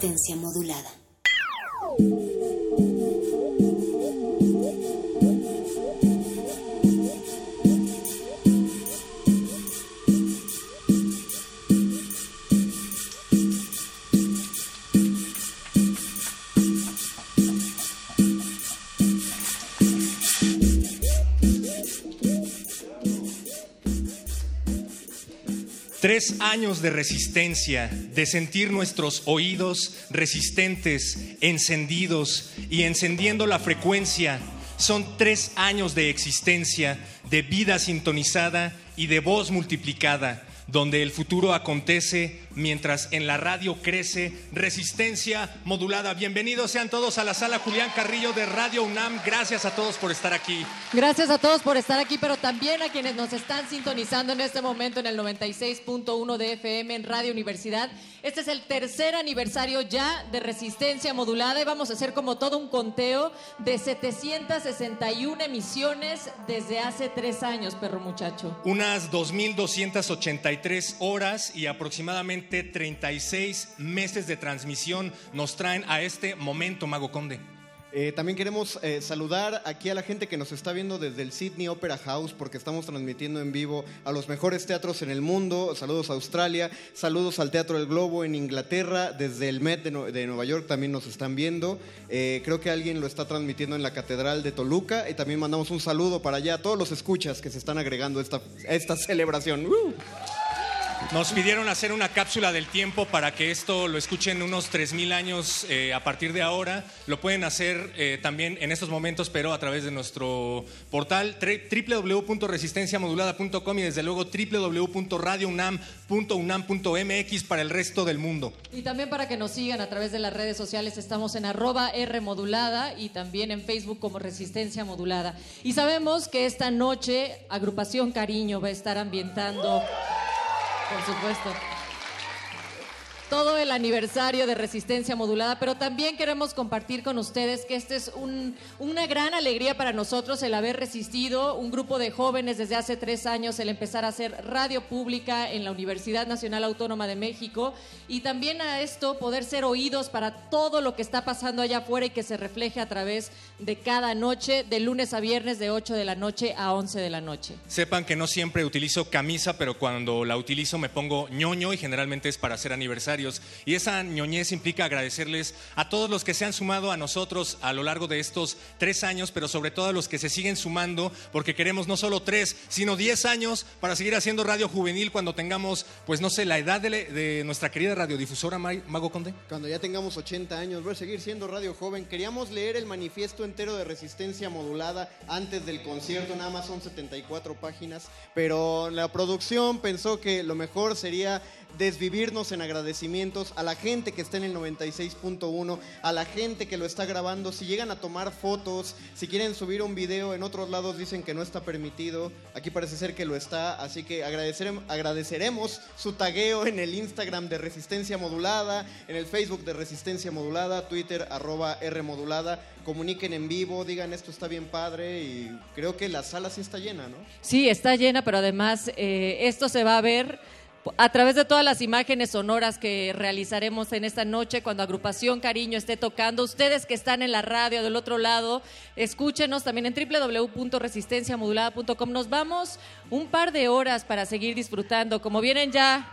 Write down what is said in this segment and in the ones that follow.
Resistencia modulada. Tres años de resistencia, de sentir nuestros oídos resistentes, encendidos y encendiendo la frecuencia. Son tres años de existencia, de vida sintonizada y de voz multiplicada, donde el futuro acontece mientras en la radio crece resistencia modulada. Bienvenidos sean todos a la sala Julián Carrillo de Radio UNAM. Gracias a todos por estar aquí. Gracias a todos por estar aquí, pero también a quienes nos están sintonizando en este momento en el 96.1 de FM en Radio Universidad. Este es el tercer aniversario ya de Resistencia Modulada y vamos a hacer como todo un conteo de 761 emisiones desde hace tres años, perro muchacho. Unas 2.283 horas y aproximadamente 36 meses de transmisión nos traen a este momento, Mago Conde. Eh, también queremos eh, saludar aquí a la gente que nos está viendo desde el Sydney Opera House porque estamos transmitiendo en vivo a los mejores teatros en el mundo. Saludos a Australia, saludos al Teatro del Globo en Inglaterra, desde el Met de, Nue- de Nueva York también nos están viendo. Eh, creo que alguien lo está transmitiendo en la Catedral de Toluca y también mandamos un saludo para allá a todos los escuchas que se están agregando a esta, esta celebración. ¡Uh! Nos pidieron hacer una cápsula del tiempo para que esto lo escuchen unos 3.000 años eh, a partir de ahora. Lo pueden hacer eh, también en estos momentos, pero a través de nuestro portal www.resistenciamodulada.com y desde luego www.radiounam.unam.mx para el resto del mundo. Y también para que nos sigan a través de las redes sociales, estamos en arroba R modulada y también en Facebook como Resistencia Modulada. Y sabemos que esta noche Agrupación Cariño va a estar ambientando, por supuesto, todo el aniversario de Resistencia Modulada, pero también queremos compartir con ustedes que este es un- una gran alegría para nosotros el haber resistido un grupo de jóvenes desde hace tres años, el empezar a hacer radio pública en la Universidad Nacional Autónoma de México y también a esto poder ser oídos para todo lo que está pasando allá afuera y que se refleje a través de cada noche, de lunes a viernes, de 8 de la noche a 11 de la noche. Sepan que no siempre utilizo camisa, pero cuando la utilizo me pongo ñoño y generalmente es para hacer Y esa ñoñez implica agradecerles a todos los que se han sumado a nosotros a lo largo de estos tres años, pero sobre todo a los que se siguen sumando, porque queremos no solo tres, sino diez años para seguir haciendo radio juvenil cuando tengamos, pues no sé, la edad de, de nuestra querida radiodifusora Ma- Mago Conde. Cuando ya tengamos 80 años, voy a seguir siendo Radio Joven. Queríamos leer el manifiesto entero de resistencia modulada antes del concierto, nada más son 74 páginas, pero la producción pensó que lo mejor sería desvivirnos en agradecimientos a la gente que está en el 96.1, a la gente que lo está grabando, si llegan a tomar fotos, si quieren subir un video, en otros lados dicen que no está permitido, aquí parece ser que lo está, así que agradecerem- agradeceremos su tagueo en el Instagram de Resistencia Modulada, en el Facebook de Resistencia Modulada, Twitter arroba R Modulada, comuniquen en vivo, digan esto está bien padre y creo que la sala sí está llena, ¿no? Sí, está llena, pero además eh, esto se va a ver a través de todas las imágenes sonoras que realizaremos en esta noche cuando Agrupación Cariño esté tocando. Ustedes que están en la radio del otro lado, escúchenos también en www.resistenciamodulada.com. Nos vamos un par de horas para seguir disfrutando. Como vienen ya,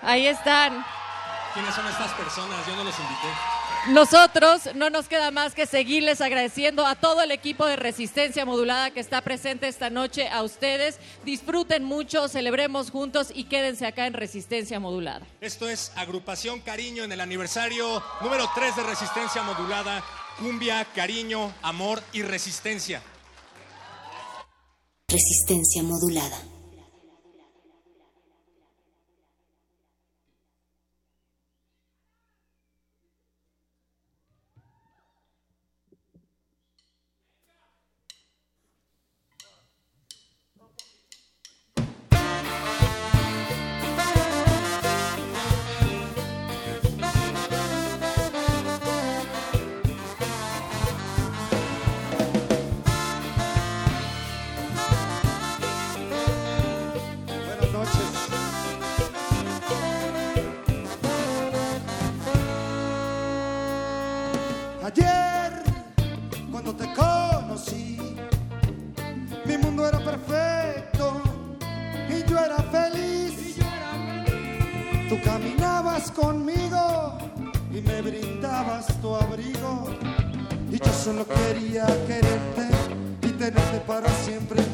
ahí están. ¿Quiénes son estas personas? Yo no los invité. Nosotros no nos queda más que seguirles agradeciendo a todo el equipo de Resistencia Modulada que está presente esta noche, a ustedes. Disfruten mucho, celebremos juntos y quédense acá en Resistencia Modulada. Esto es Agrupación Cariño en el aniversario número 3 de Resistencia Modulada. Cumbia, cariño, amor y resistencia. Resistencia modulada. Solo quería quererte y tenerte para siempre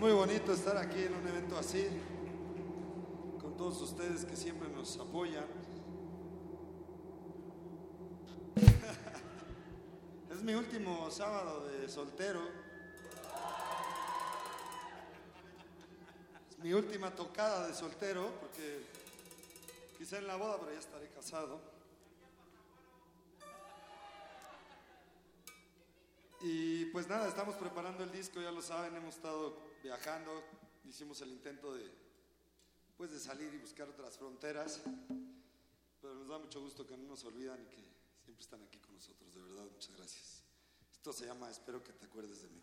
muy bonito estar aquí en un evento así, con todos ustedes que siempre nos apoyan. Es mi último sábado de soltero. Es mi última tocada de soltero, porque quizá en la boda, pero ya estaré casado. Y pues nada, estamos preparando el disco, ya lo saben, hemos estado viajando, hicimos el intento de, pues de salir y buscar otras fronteras, pero nos da mucho gusto que no nos olvidan y que siempre están aquí con nosotros, de verdad, muchas gracias. Esto se llama Espero que te acuerdes de mí.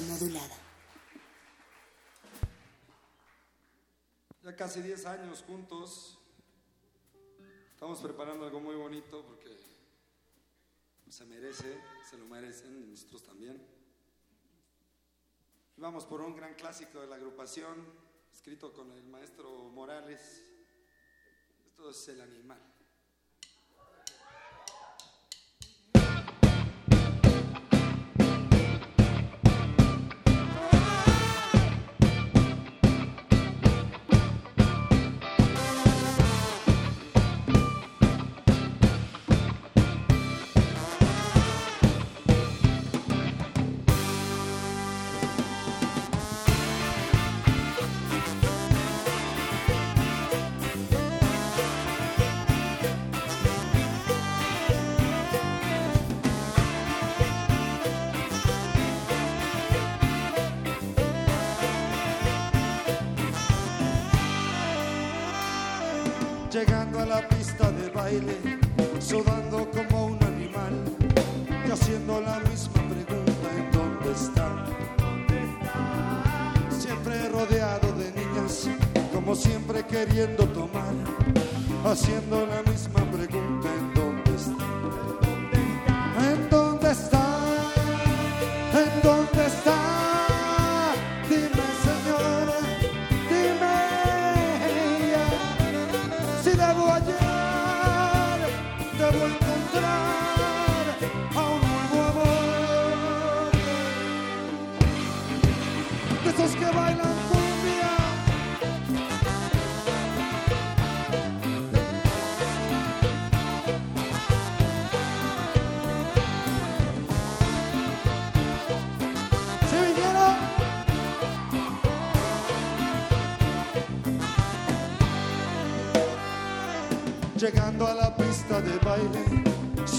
modulada. Ya casi 10 años juntos. Estamos preparando algo muy bonito porque se merece, se lo merecen nosotros también. Vamos por un gran clásico de la agrupación, escrito con el maestro Morales. Esto es El Animal. Baile, sudando como un animal, y haciendo la misma pregunta en dónde está. Siempre rodeado de niñas, como siempre queriendo tomar, haciendo la misma pregunta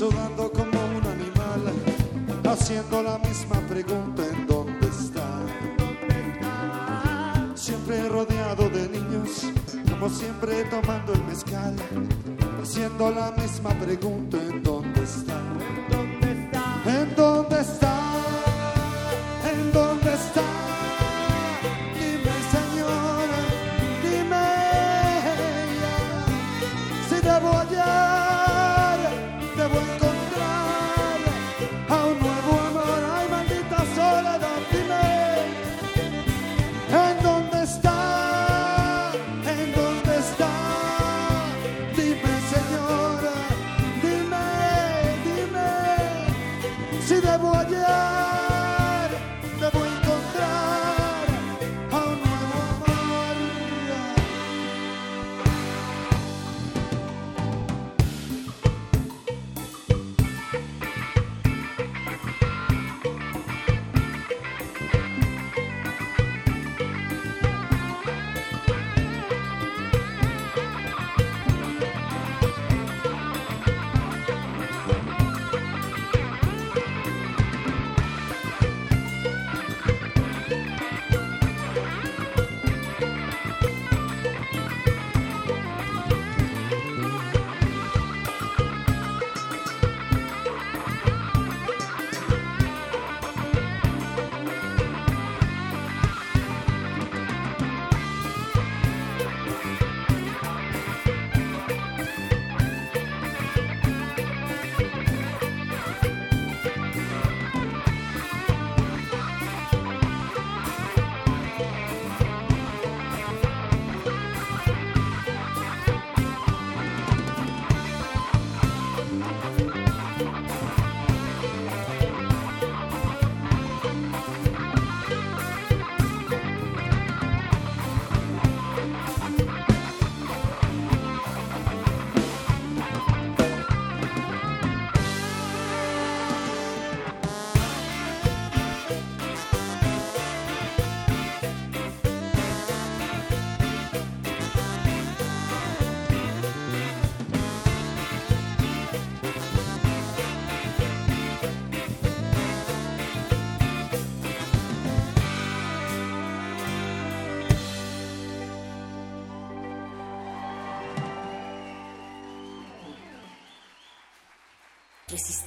sudando como un animal, haciendo la misma pregunta en dónde está. Siempre rodeado de niños, como siempre tomando el mezcal, haciendo la misma pregunta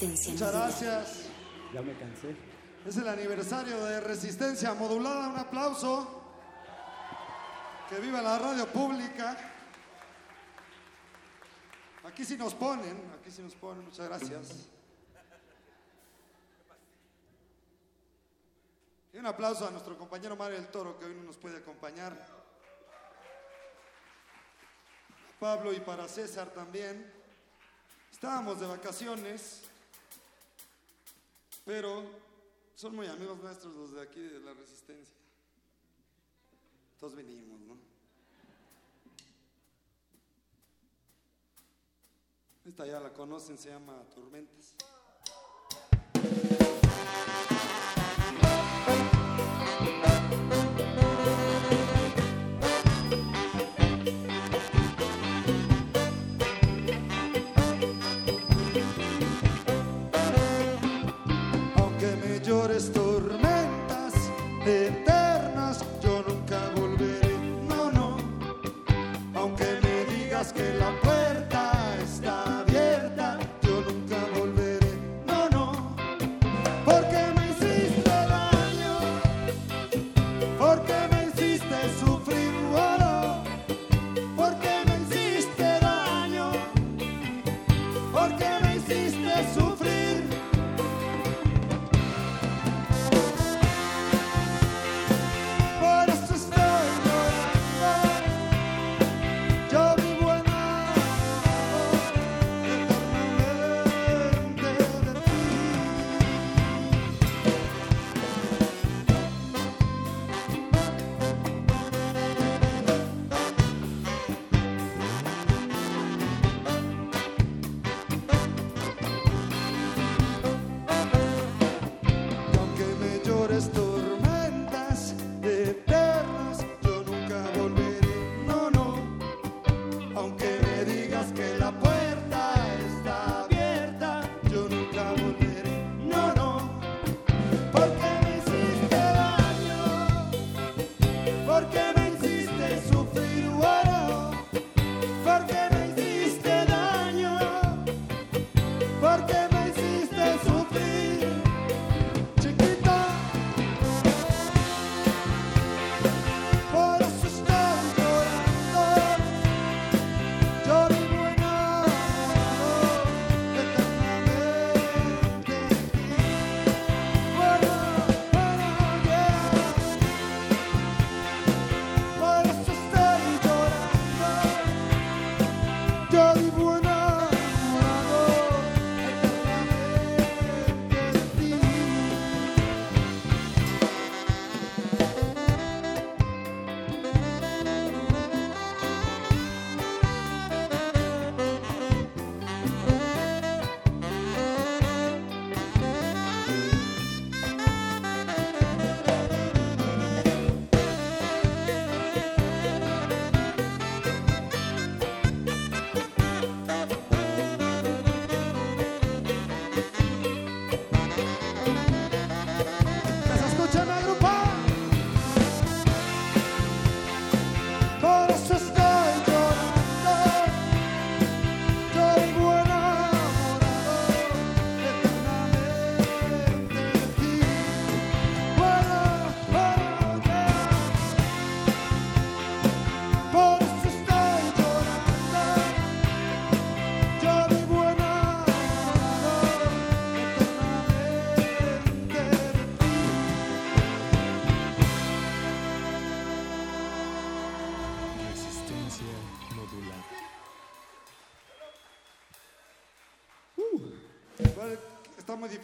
Resistencia Muchas modulada. gracias. Ya me cansé. Es el aniversario de Resistencia Modulada. Un aplauso. Que viva la radio pública. Aquí sí nos ponen, aquí sí nos ponen, muchas gracias. Y un aplauso a nuestro compañero Mario del Toro que hoy no nos puede acompañar. Pablo y para César también. Estábamos de vacaciones, pero son muy amigos nuestros los de aquí de la Resistencia. Todos venimos, ¿no? Esta ya la conocen, se llama Tormentas.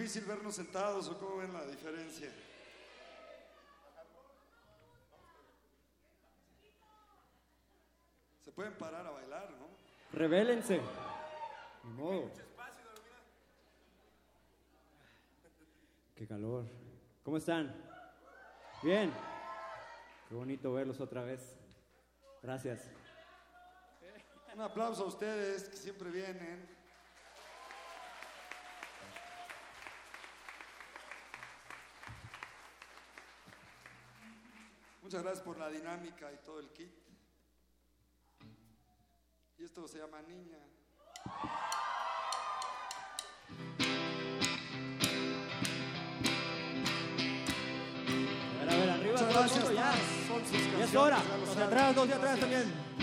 Difícil vernos sentados o cómo ven la diferencia. Se pueden parar a bailar, ¿no? Revélense. Ni modo. Qué calor. ¿Cómo están? Bien. Qué bonito verlos otra vez. Gracias. Un aplauso a ustedes que siempre vienen. Muchas gracias por la dinámica y todo el kit. Y esto se llama Niña. A ver, a ver, arriba Muchas gracias. ya. Son sus. Ya es hora. Los de atrás, los de atrás también.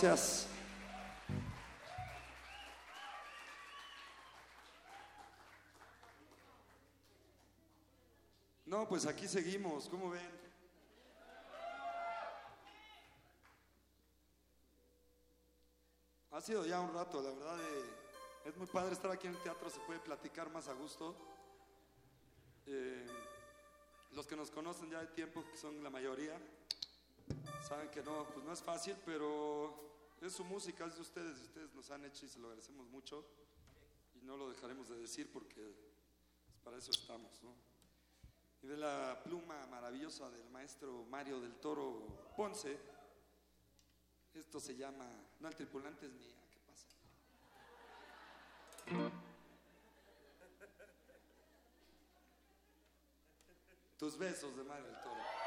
Gracias. No, pues aquí seguimos, ¿cómo ven? Ha sido ya un rato, la verdad, eh, es muy padre estar aquí en el teatro, se puede platicar más a gusto. Eh, los que nos conocen ya de tiempo, que son la mayoría, saben que no, pues no es fácil, pero es su música, es de ustedes, y ustedes nos han hecho y se lo agradecemos mucho. Y no lo dejaremos de decir porque para eso estamos, ¿no? Y de la pluma maravillosa del maestro Mario del Toro Ponce, esto se llama. No, el tripulante es mía, ¿qué pasa? Tus besos de Mario del Toro.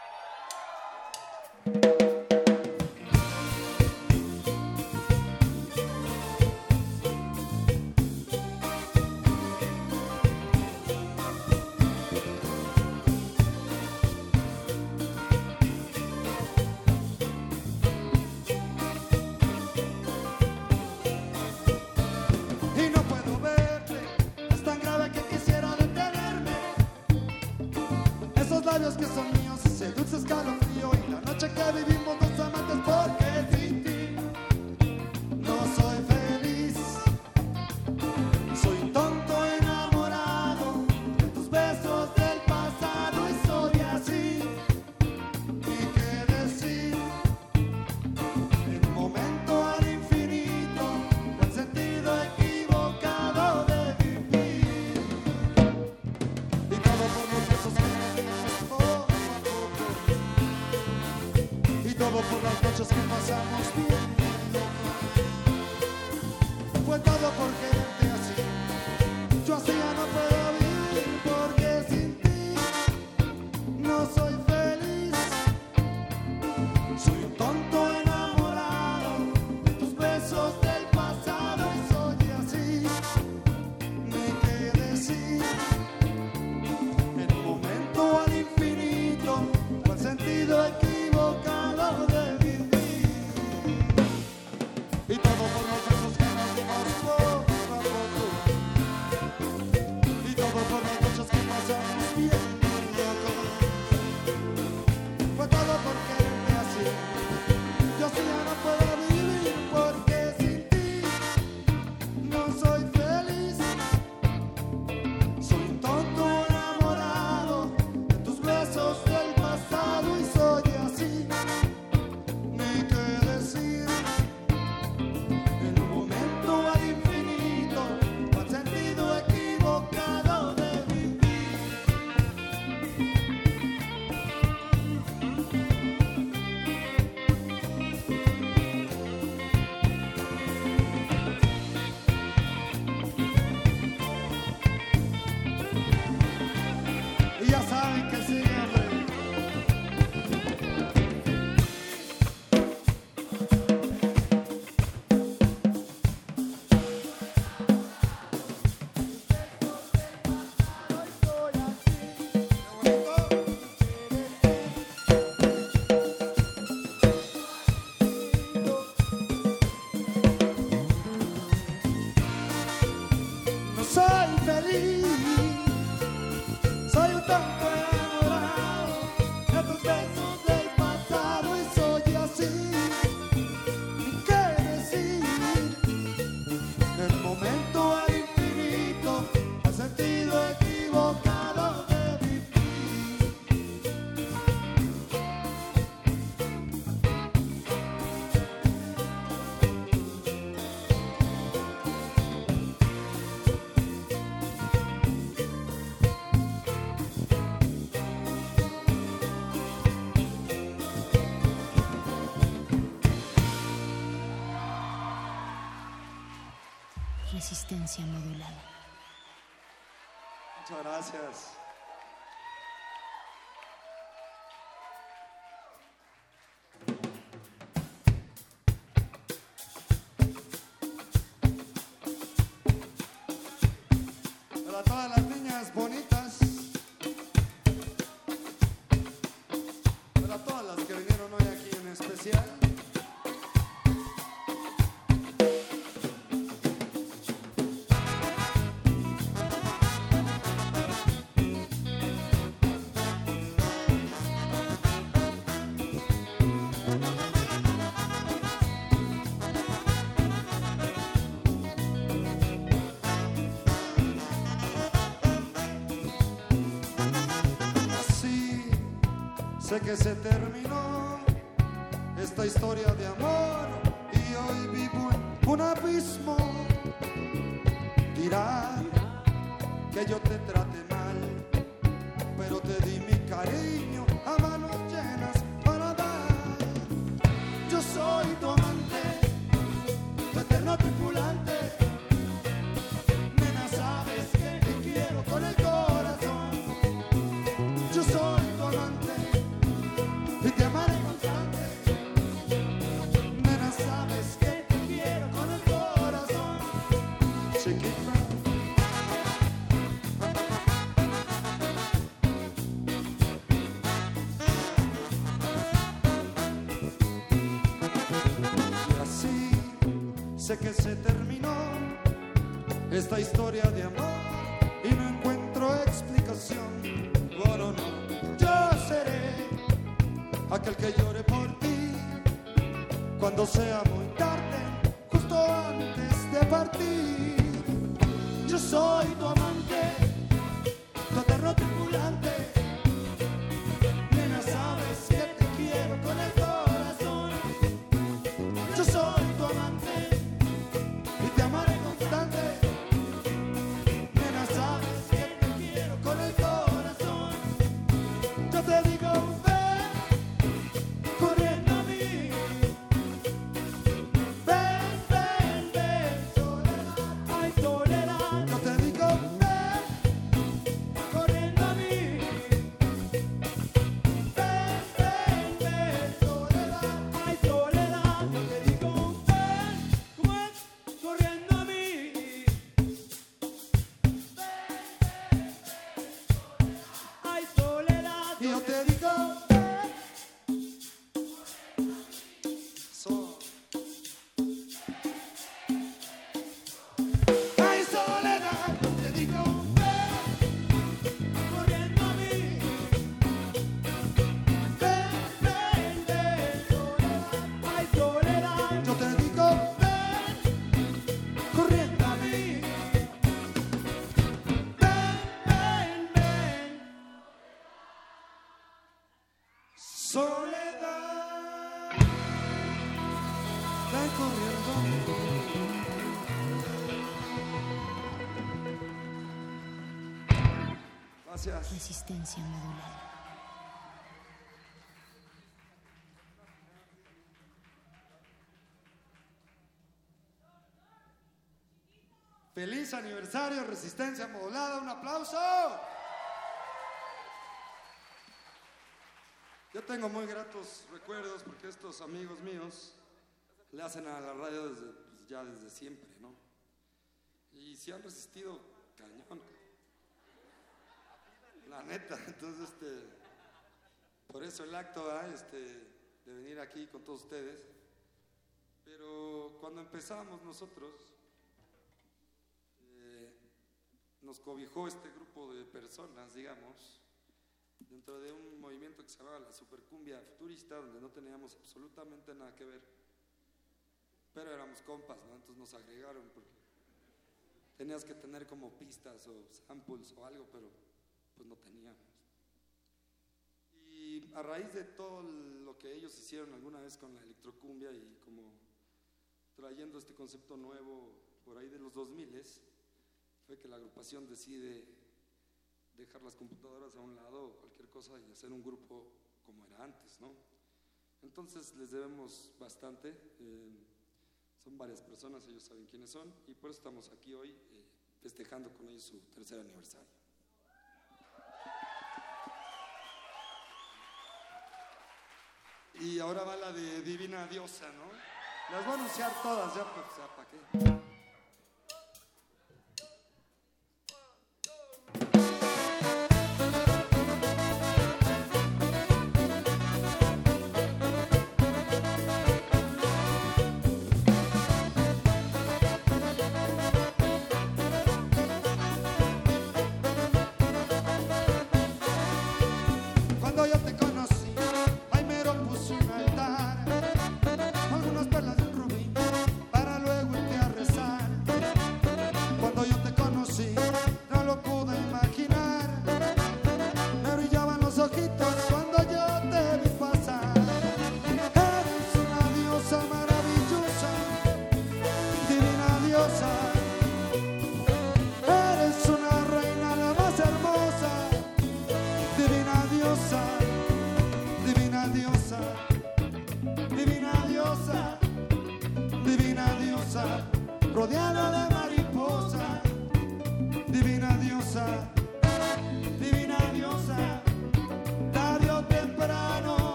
Muchas gracias. Que se terminó esta historia de amor y hoy vivo en un abismo. Dirán que yo te trate Gracias. Resistencia modulada. Feliz aniversario, Resistencia Modulada, un aplauso. Yo tengo muy gratos recuerdos porque estos amigos míos le hacen a la radio desde, pues, ya desde siempre, ¿no? Y se han resistido cañón. La neta, entonces, este, por eso el acto, este, de venir aquí con todos ustedes. Pero cuando empezamos nosotros, eh, nos cobijó este grupo de personas, digamos, dentro de un movimiento que se llamaba la Supercumbia Futurista, donde no teníamos absolutamente nada que ver, pero éramos compas, ¿no? Entonces nos agregaron porque tenías que tener como pistas o samples o algo, pero pues no teníamos. Y a raíz de todo lo que ellos hicieron alguna vez con la electrocumbia y como trayendo este concepto nuevo por ahí de los 2000 fue que la agrupación decide dejar las computadoras a un lado o cualquier cosa y hacer un grupo como era antes, ¿no? Entonces les debemos bastante, eh, son varias personas, ellos saben quiénes son y por eso estamos aquí hoy eh, festejando con ellos su tercer aniversario. Y ahora va la de Divina Diosa, ¿no? Las voy a anunciar todas ya, pues, para qué.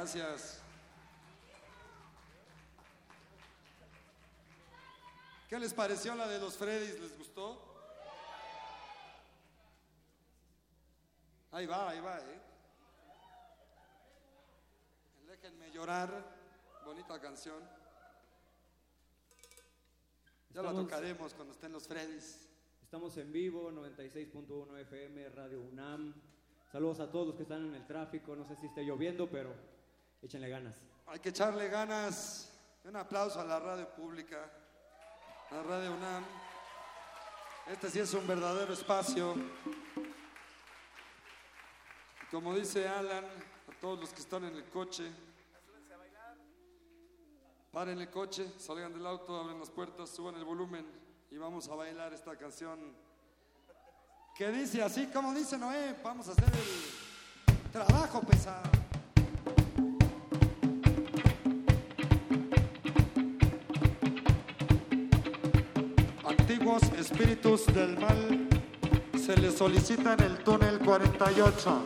Gracias. ¿Qué les pareció la de los Freddys? ¿Les gustó? Ahí va, ahí va, ¿eh? Déjenme llorar. Bonita canción. Ya la tocaremos cuando estén los Freddys. Estamos en vivo, 96.1 FM, Radio UNAM. Saludos a todos los que están en el tráfico. No sé si esté lloviendo, pero échenle ganas. Hay que echarle ganas. Un aplauso a la radio pública, a la radio UNAM. Este sí es un verdadero espacio. Como dice Alan, a todos los que están en el coche, paren el coche, salgan del auto, abren las puertas, suban el volumen y vamos a bailar esta canción que dice así, como dice Noé, vamos a hacer el trabajo pesado. Espíritus del mal se les solicita en el túnel 48.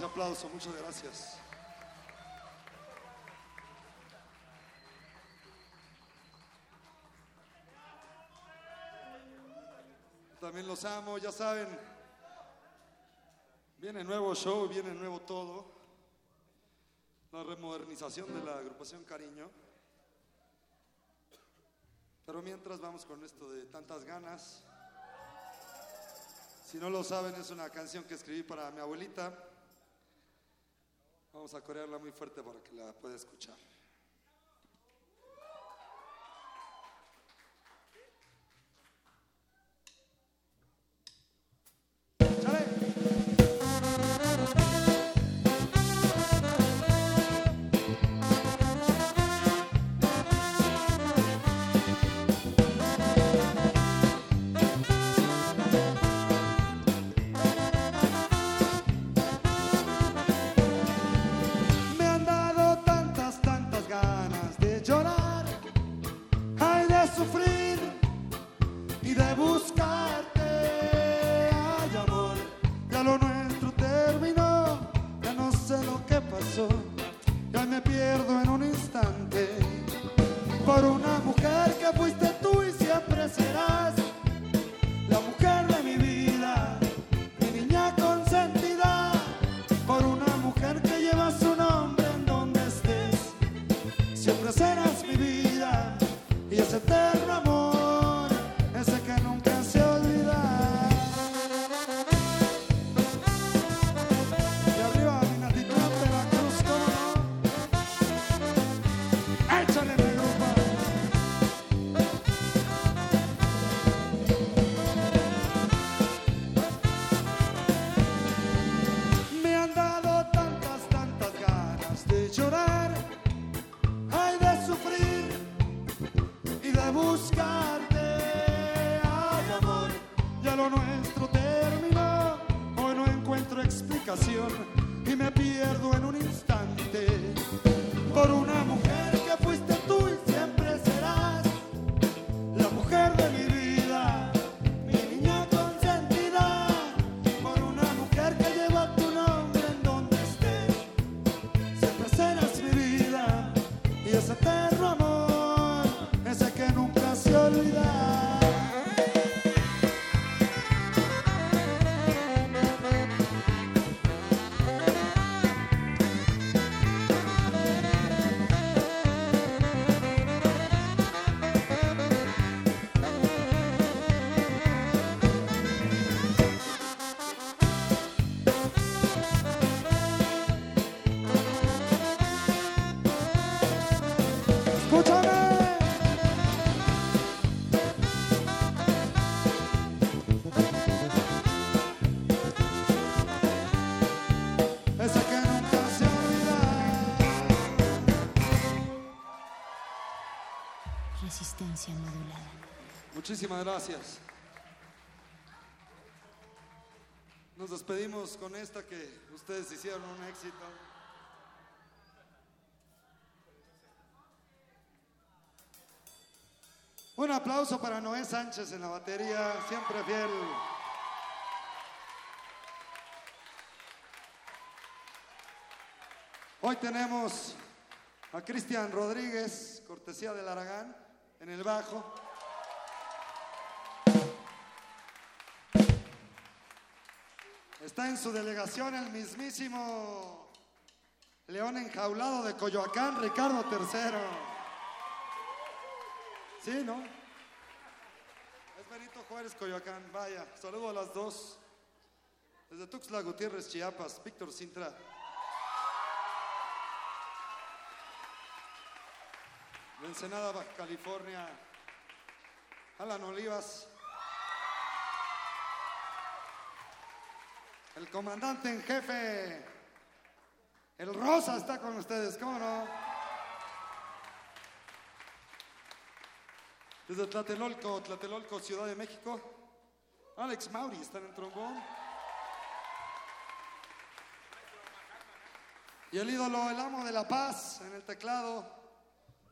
Ese aplauso, muchas gracias. También los amo, ya saben. Viene nuevo show, viene nuevo todo. La remodernización de la agrupación Cariño. Pero mientras vamos con esto de tantas ganas. Si no lo saben, es una canción que escribí para mi abuelita. Vamos a corearla muy fuerte para que la pueda escuchar. Muchísimas gracias. Nos despedimos con esta que ustedes hicieron un éxito. Un aplauso para Noé Sánchez en la batería, siempre fiel. Hoy tenemos a Cristian Rodríguez, cortesía del Aragán, en el bajo. Está en su delegación el mismísimo León enjaulado de Coyoacán, Ricardo III. Sí, ¿no? Es Benito Juárez, Coyoacán. Vaya, saludo a las dos. Desde Tuxtla Gutiérrez, Chiapas, Víctor Sintra. De Ensenada, Baja California, Alan Olivas. El comandante en jefe, el Rosa está con ustedes, ¿cómo no? Desde Tlatelolco, Tlatelolco, Ciudad de México, Alex Mauri está en el trombón. Y el ídolo, el amo de la paz en el teclado.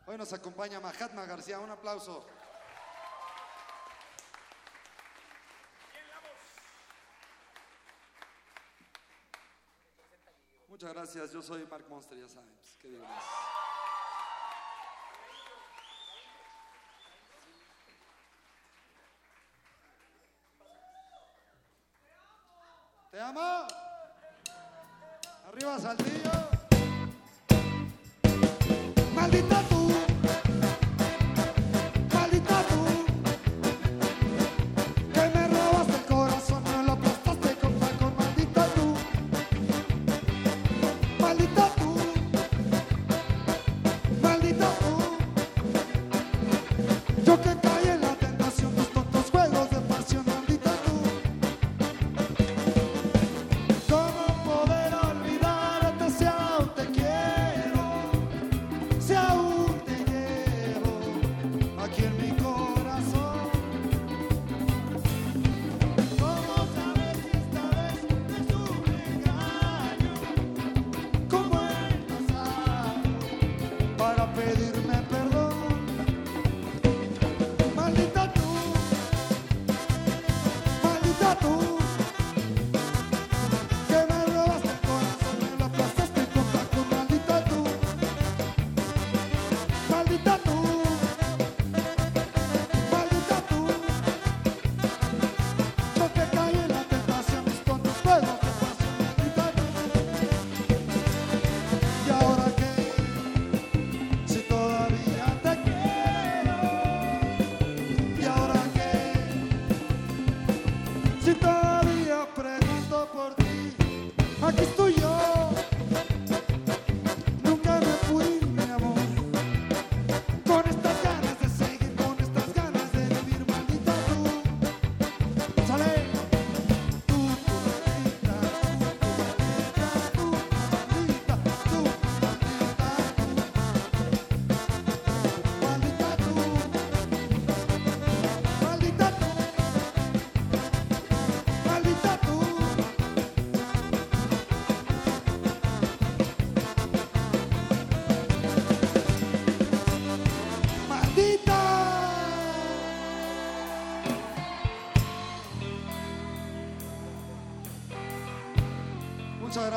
Hoy nos acompaña Mahatma García. Un aplauso. Muchas gracias, yo soy Mark Monster, ya saben. Pues, ¿Qué digo? Te amo. Arriba, Saltillo. Maldita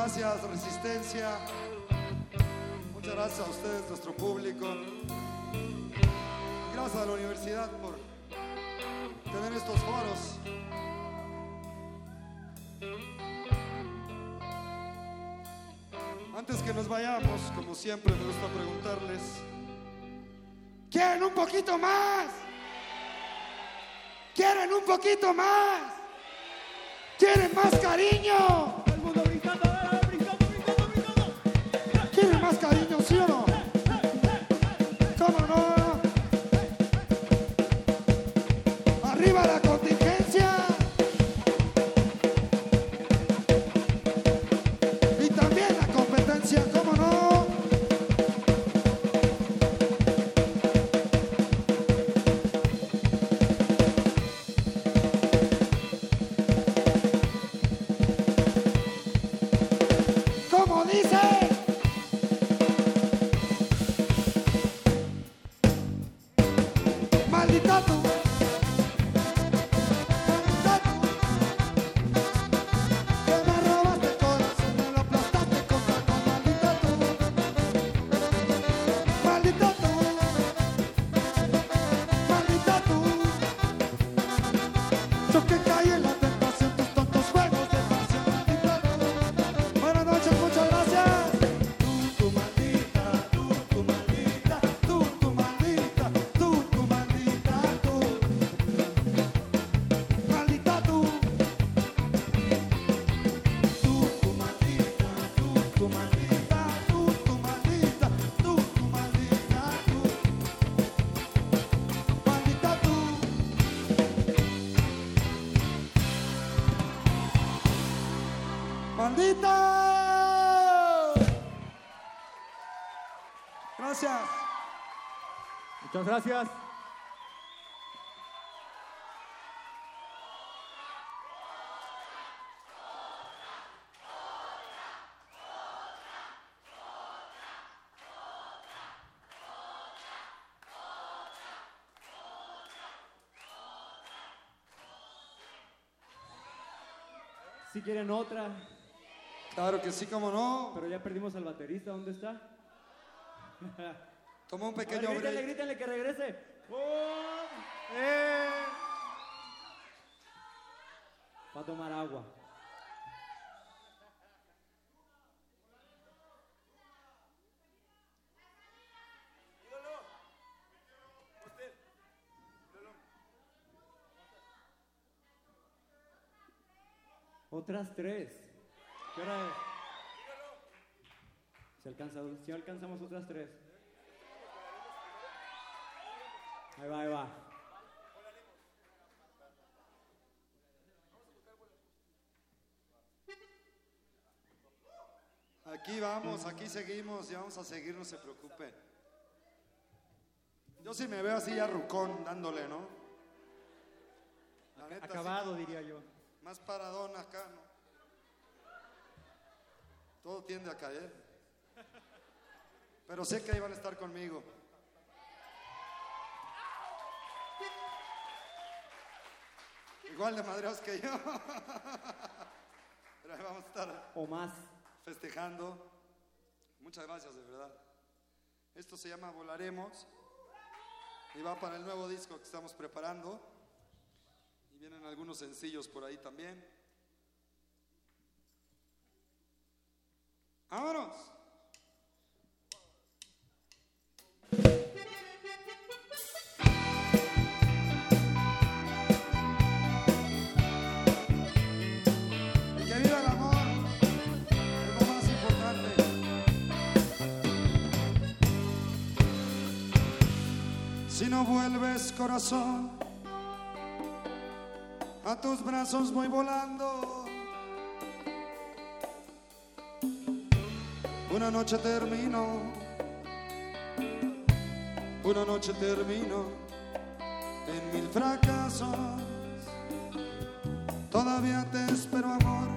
gracias, Resistencia. Muchas gracias a ustedes, nuestro público. Gracias a la universidad por tener estos foros. Antes que nos vayamos, como siempre, me gusta preguntarles: ¿Quieren un poquito más? ¿Quieren un poquito más? ¿Quieren más cariño? Muchas gracias. Si quieren otra. Claro que sí, cómo no. Pero ya perdimos al baterista, ¿dónde está? Toma un pequeño Ahora, grítale, break. grítale que regrese. ¡Oh! ¡Eh! Va a tomar agua. Otras tres. ¿Qué hora es? Si, alcanza, si alcanzamos otras tres. Ahí va, ahí va. Aquí vamos, aquí seguimos y vamos a seguir, no se preocupe. Yo sí me veo así ya rucón dándole, ¿no? La neta, sí, Acabado, diría yo. más paradón acá, ¿no? Todo tiende a caer. Pero sé que ahí van a estar conmigo. Igual de madreados que yo. Pero ahí vamos a estar O más. festejando. Muchas gracias, de verdad. Esto se llama Volaremos y va para el nuevo disco que estamos preparando. Y vienen algunos sencillos por ahí también. ¡Vámonos! Si no vuelves corazón, a tus brazos voy volando. Una noche termino, una noche termino en mil fracasos. Todavía te espero amor,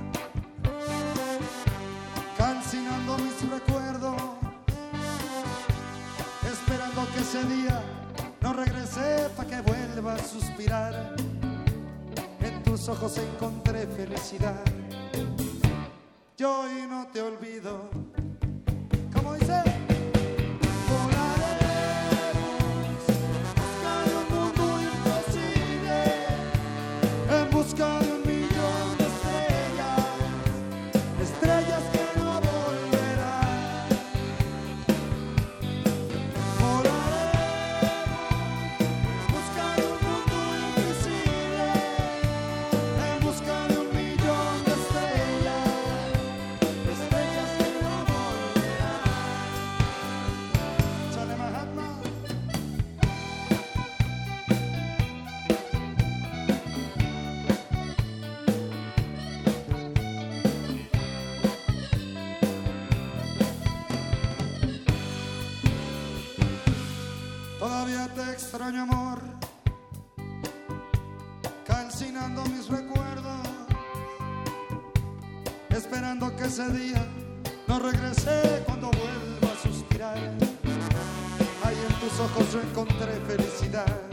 calcinando mis recuerdos, esperando que ese día no regrese para que vuelva a suspirar. En tus ojos encontré felicidad. Yo hoy no te olvido. Te extraño amor, calcinando mis recuerdos, esperando que ese día no regrese cuando vuelva a suspirar. Ahí en tus ojos yo encontré felicidad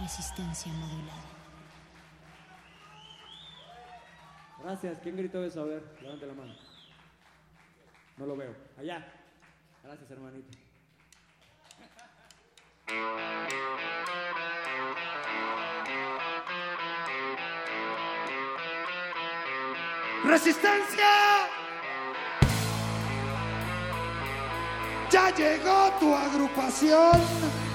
Resistencia modulada. Gracias. ¿Quién gritó eso? A ver, levante la mano. No lo veo. Allá. Gracias, hermanito. Resistencia. Ya llegó tu agrupación.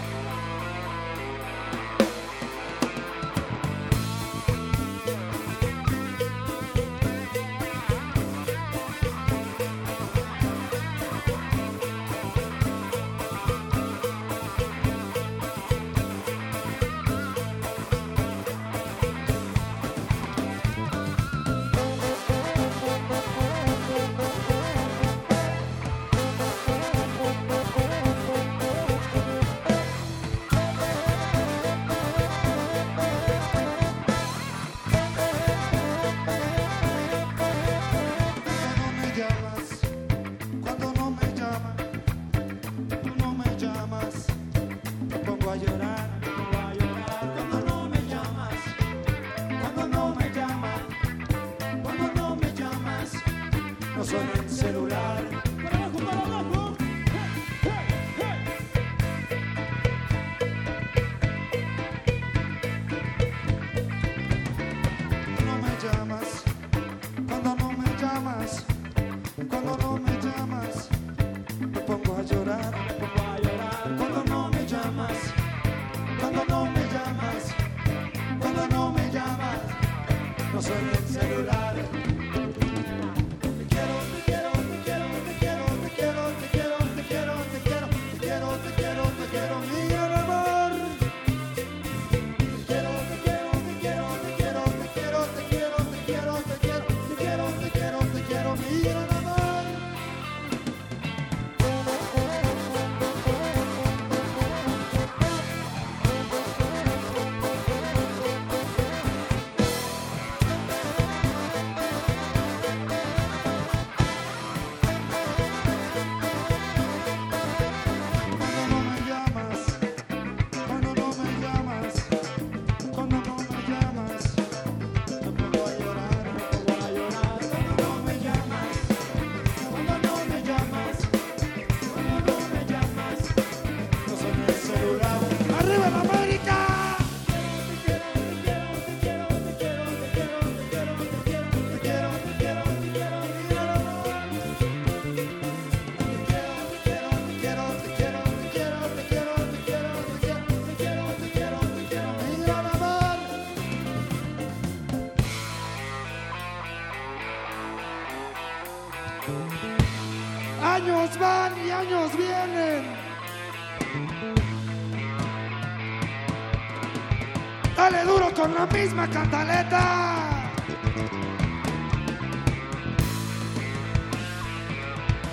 llama Cataleta.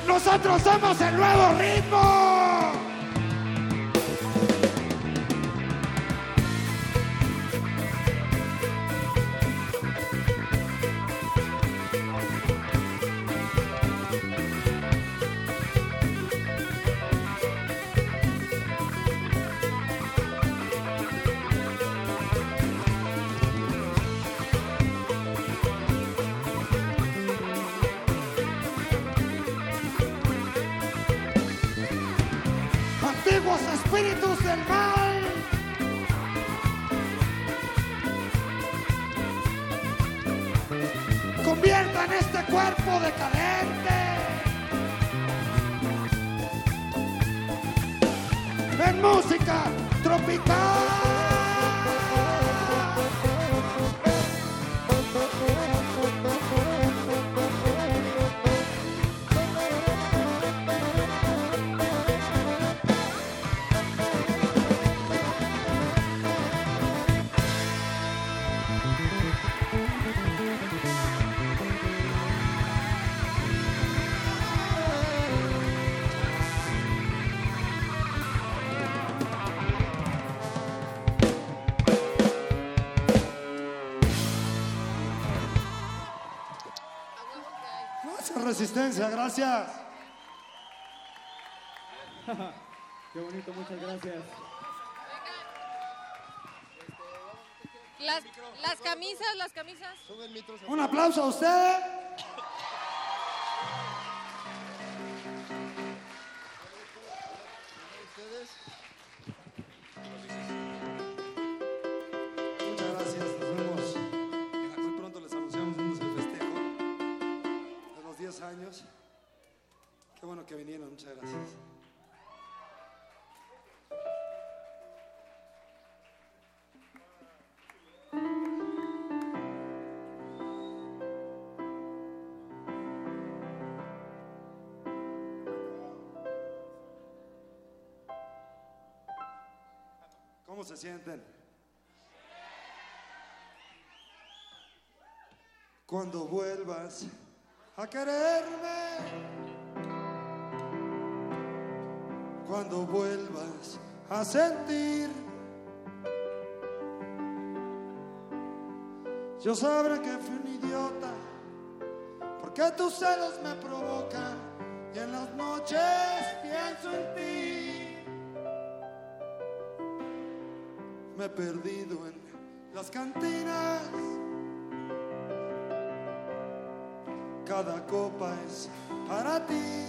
Nosotros somos el nuevo ritmo. gracias. Qué bonito, muchas gracias. Las, las camisas, las camisas. Un aplauso a usted. ¿Cómo se sienten? Cuando vuelvas a quererme, cuando vuelvas a sentir, yo sabré que fui un idiota, porque tus celos me provocan y en las noches pienso en ti. Me he perdido en las cantinas. Cada copa es para ti.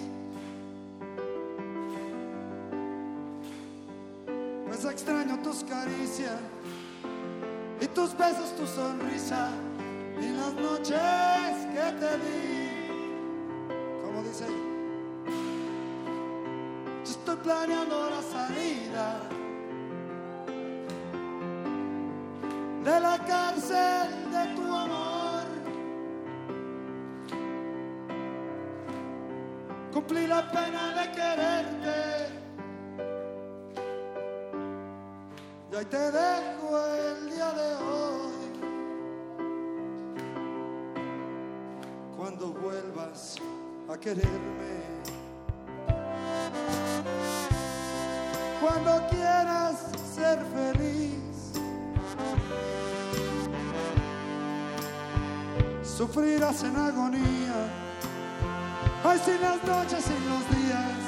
Pues extraño tus caricias y tus besos, tu sonrisa y las noches que te di. Como dice, estoy planeando la salida. Cumplí la pena de quererte. Y ahí te dejo el día de hoy. Cuando vuelvas a quererme. Cuando quieras ser feliz. sufrirás en agonía. Ay, sin las noches, sin los días,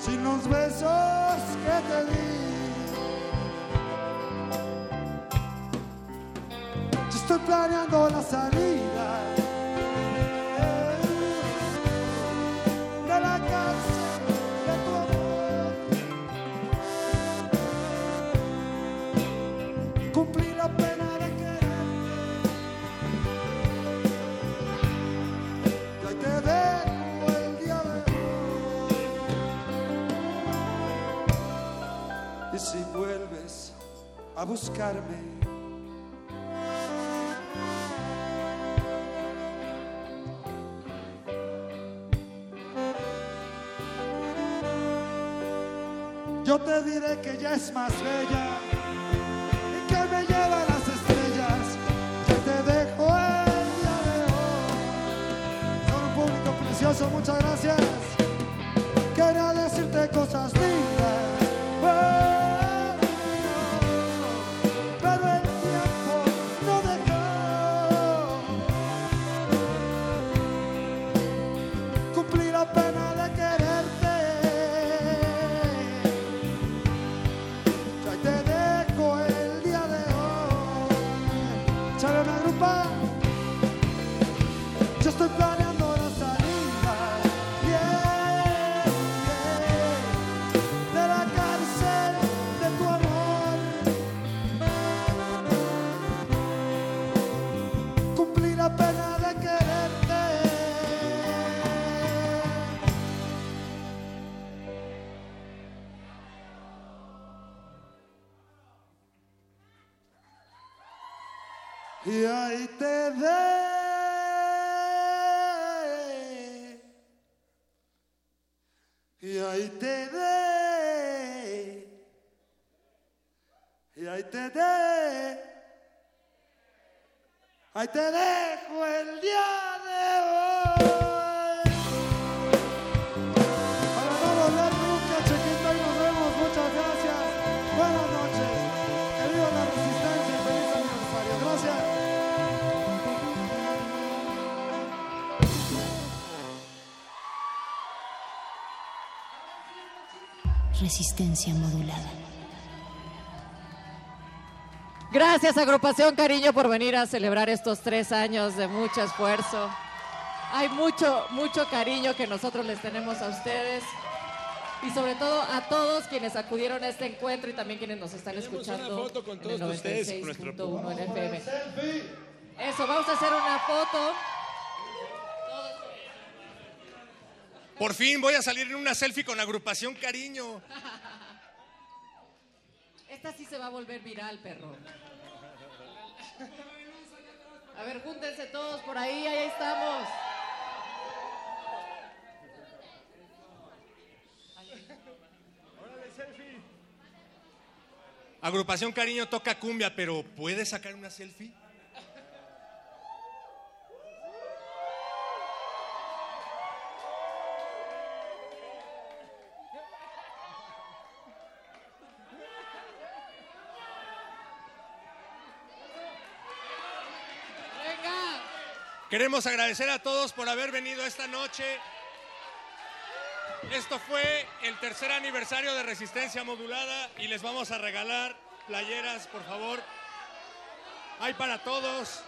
sin los besos que te di. Yo estoy planeando la salida buscarme, yo te diré que ya es más bella y que me lleva a las estrellas. Que te dejo el día de hoy. Son un público precioso, muchas gracias. Quería decirte cosas lindas. Resistencia modulada. Gracias, agrupación Cariño, por venir a celebrar estos tres años de mucho esfuerzo. Hay mucho, mucho cariño que nosotros les tenemos a ustedes y sobre todo a todos quienes acudieron a este encuentro y también quienes nos están escuchando una foto con en el todos ustedes, con nuestro 96.1 en FM. Eso, vamos a hacer una foto. Por fin voy a salir en una selfie con la agrupación Cariño. Esta sí se va a volver viral, perro. A ver, júntense todos por ahí, ahí estamos. Agrupación Cariño toca cumbia, pero ¿puedes sacar una selfie? Queremos agradecer a todos por haber venido esta noche. Esto fue el tercer aniversario de Resistencia Modulada y les vamos a regalar playeras, por favor. Hay para todos.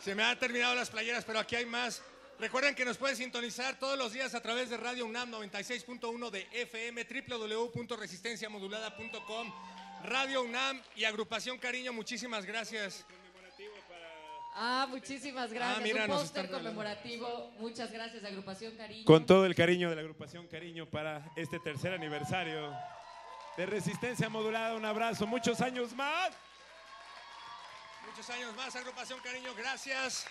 Se me han terminado las playeras, pero aquí hay más. Recuerden que nos pueden sintonizar todos los días a través de Radio UNAM 96.1 de FM, www.resistenciamodulada.com, Radio UNAM y Agrupación Cariño. Muchísimas gracias. Ah, muchísimas gracias. Ah, mira, Un póster conmemorativo. Muchas gracias, Agrupación Cariño. Con todo el cariño de la agrupación Cariño para este tercer aniversario de Resistencia Modulada. Un abrazo, muchos años más. Muchos años más, Agrupación Cariño. Gracias.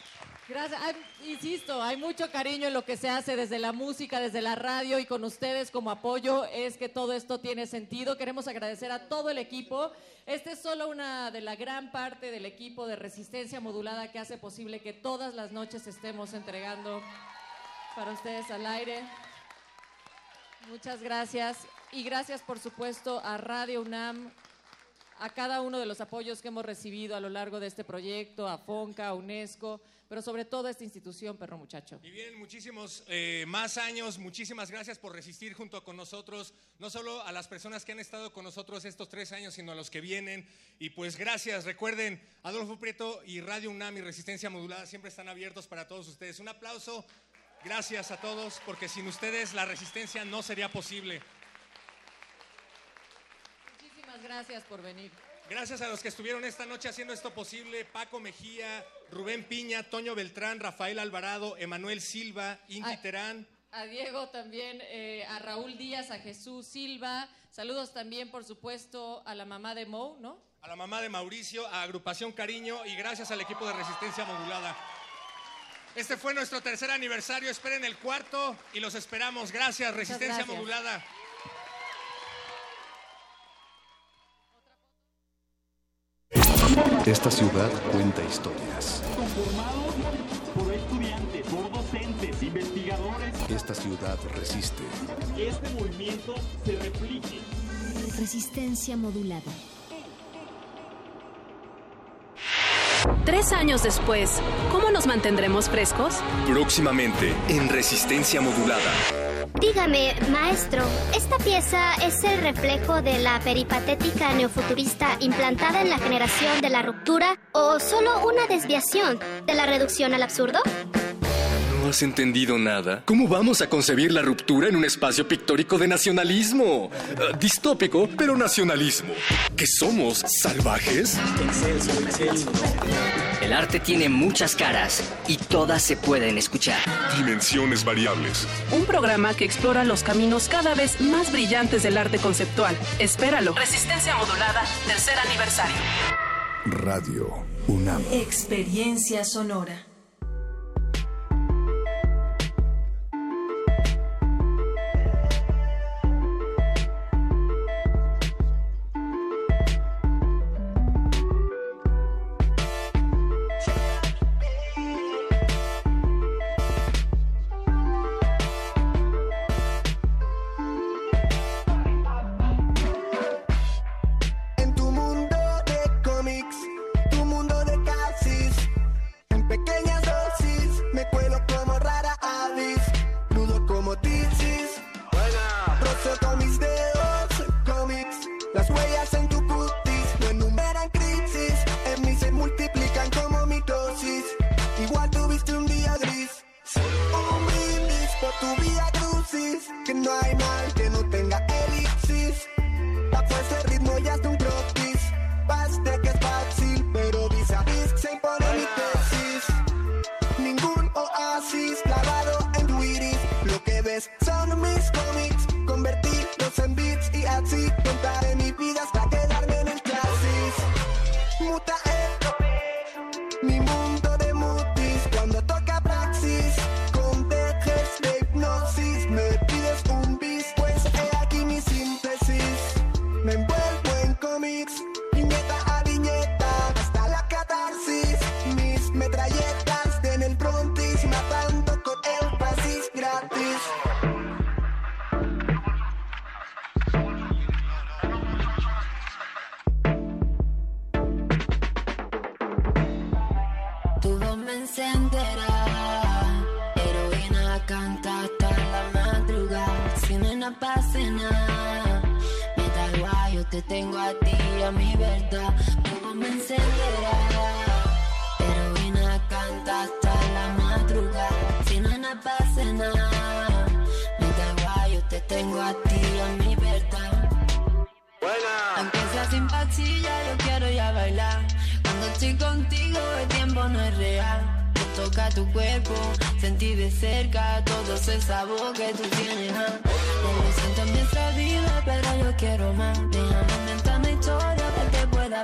Gracias. Insisto, hay mucho cariño en lo que se hace desde la música, desde la radio y con ustedes como apoyo es que todo esto tiene sentido. Queremos agradecer a todo el equipo. Este es solo una de la gran parte del equipo de resistencia modulada que hace posible que todas las noches estemos entregando para ustedes al aire. Muchas gracias. Y gracias, por supuesto, a Radio UNAM, a cada uno de los apoyos que hemos recibido a lo largo de este proyecto, a FONCA, a UNESCO, pero sobre todo a esta institución, perro muchacho. Y vienen muchísimos eh, más años. Muchísimas gracias por resistir junto con nosotros. No solo a las personas que han estado con nosotros estos tres años, sino a los que vienen. Y pues gracias. Recuerden, Adolfo Prieto y Radio UNAM y Resistencia Modulada siempre están abiertos para todos ustedes. Un aplauso. Gracias a todos, porque sin ustedes la resistencia no sería posible. Gracias por venir. Gracias a los que estuvieron esta noche haciendo esto posible, Paco Mejía, Rubén Piña, Toño Beltrán, Rafael Alvarado, Emanuel Silva, Inti Ay. Terán. A Diego también, eh, a Raúl Díaz, a Jesús Silva. Saludos también, por supuesto, a la mamá de Mo, ¿no? a la mamá de Mauricio, a Agrupación Cariño y gracias al equipo de Resistencia Modulada. Este fue nuestro tercer aniversario, esperen el cuarto y los esperamos. Gracias, Resistencia gracias. Modulada. Esta ciudad cuenta historias. Conformados por estudiantes, por docentes, investigadores. Esta ciudad resiste. Que este movimiento se replique. Resistencia modulada. Tres años después, ¿cómo nos mantendremos frescos? Próximamente en Resistencia Modulada. Dígame, maestro, ¿esta pieza es el reflejo de la peripatética neofuturista implantada en la generación de la ruptura o solo una desviación de la reducción al absurdo? ¿No has entendido nada? ¿Cómo vamos a concebir la ruptura en un espacio pictórico de nacionalismo? Eh, distópico, pero nacionalismo. ¿Que somos salvajes? El arte tiene muchas caras y todas se pueden escuchar. Dimensiones variables. Un programa que explora los caminos cada vez más brillantes del arte conceptual. Espéralo. Resistencia modulada, tercer aniversario. Radio UNAM. Experiencia sonora.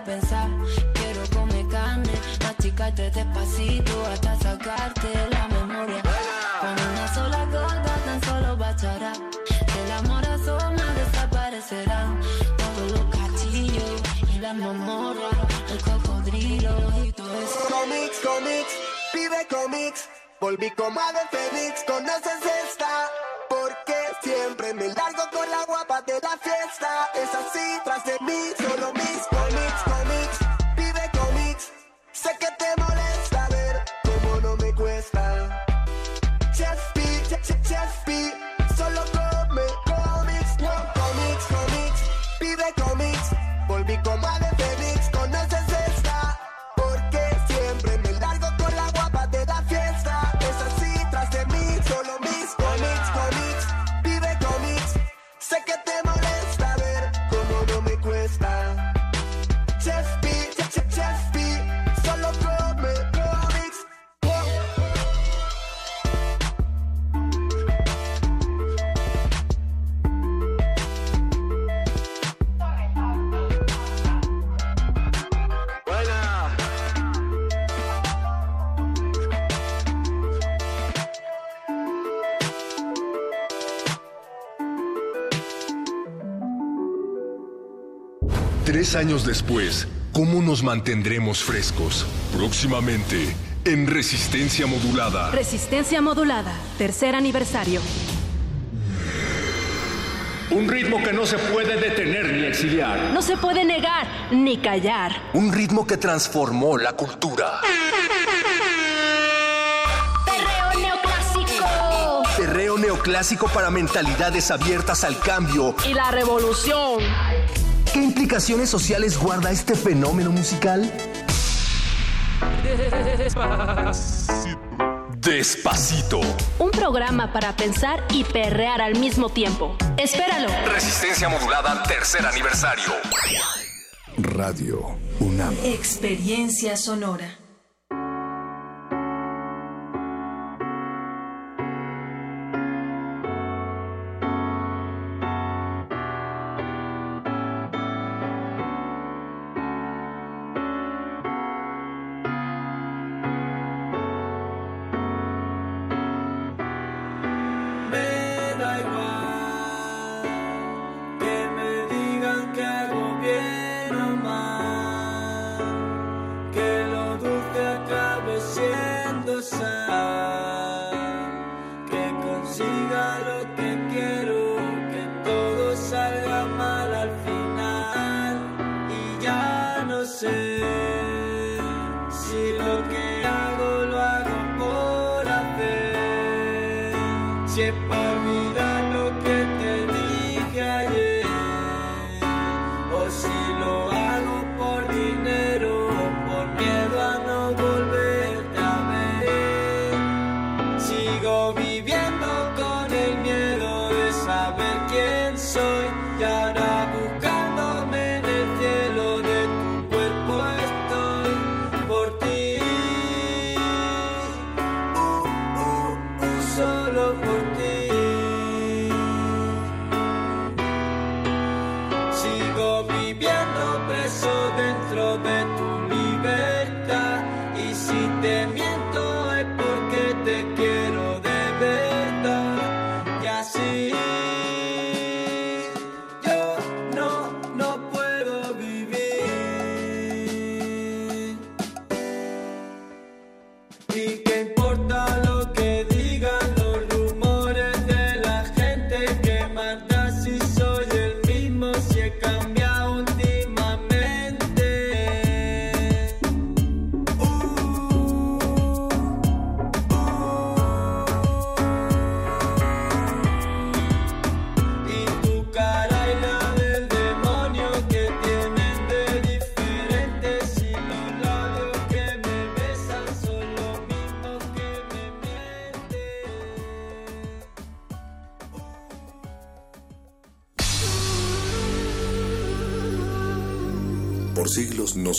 pensar. Quiero comer carne, masticarte despacito hasta sacarte la memoria. Con una sola gota tan solo bastará. Del amor a asoma desaparecerán todos los castillos y las mamorras, el cocodrilo y todo eso. Comics, comics, vive comics. Volví como ave Félix, conoces esta. Porque siempre me largo con la guapa de la fiesta. Es así, tras de mí, solo mis que te moleste. Diez años después, ¿cómo nos mantendremos frescos? Próximamente, en Resistencia Modulada. Resistencia Modulada, tercer aniversario. Un ritmo que no se puede detener ni exiliar. No se puede negar ni callar. Un ritmo que transformó la cultura. Perreo neoclásico. Perreo neoclásico para mentalidades abiertas al cambio. Y la revolución. ¿Qué implicaciones sociales guarda este fenómeno musical? Despacito. Un programa para pensar y perrear al mismo tiempo. Espéralo. Resistencia modulada, tercer aniversario. Radio UNAM. Experiencia sonora. que lo dulce acabe siendo sal.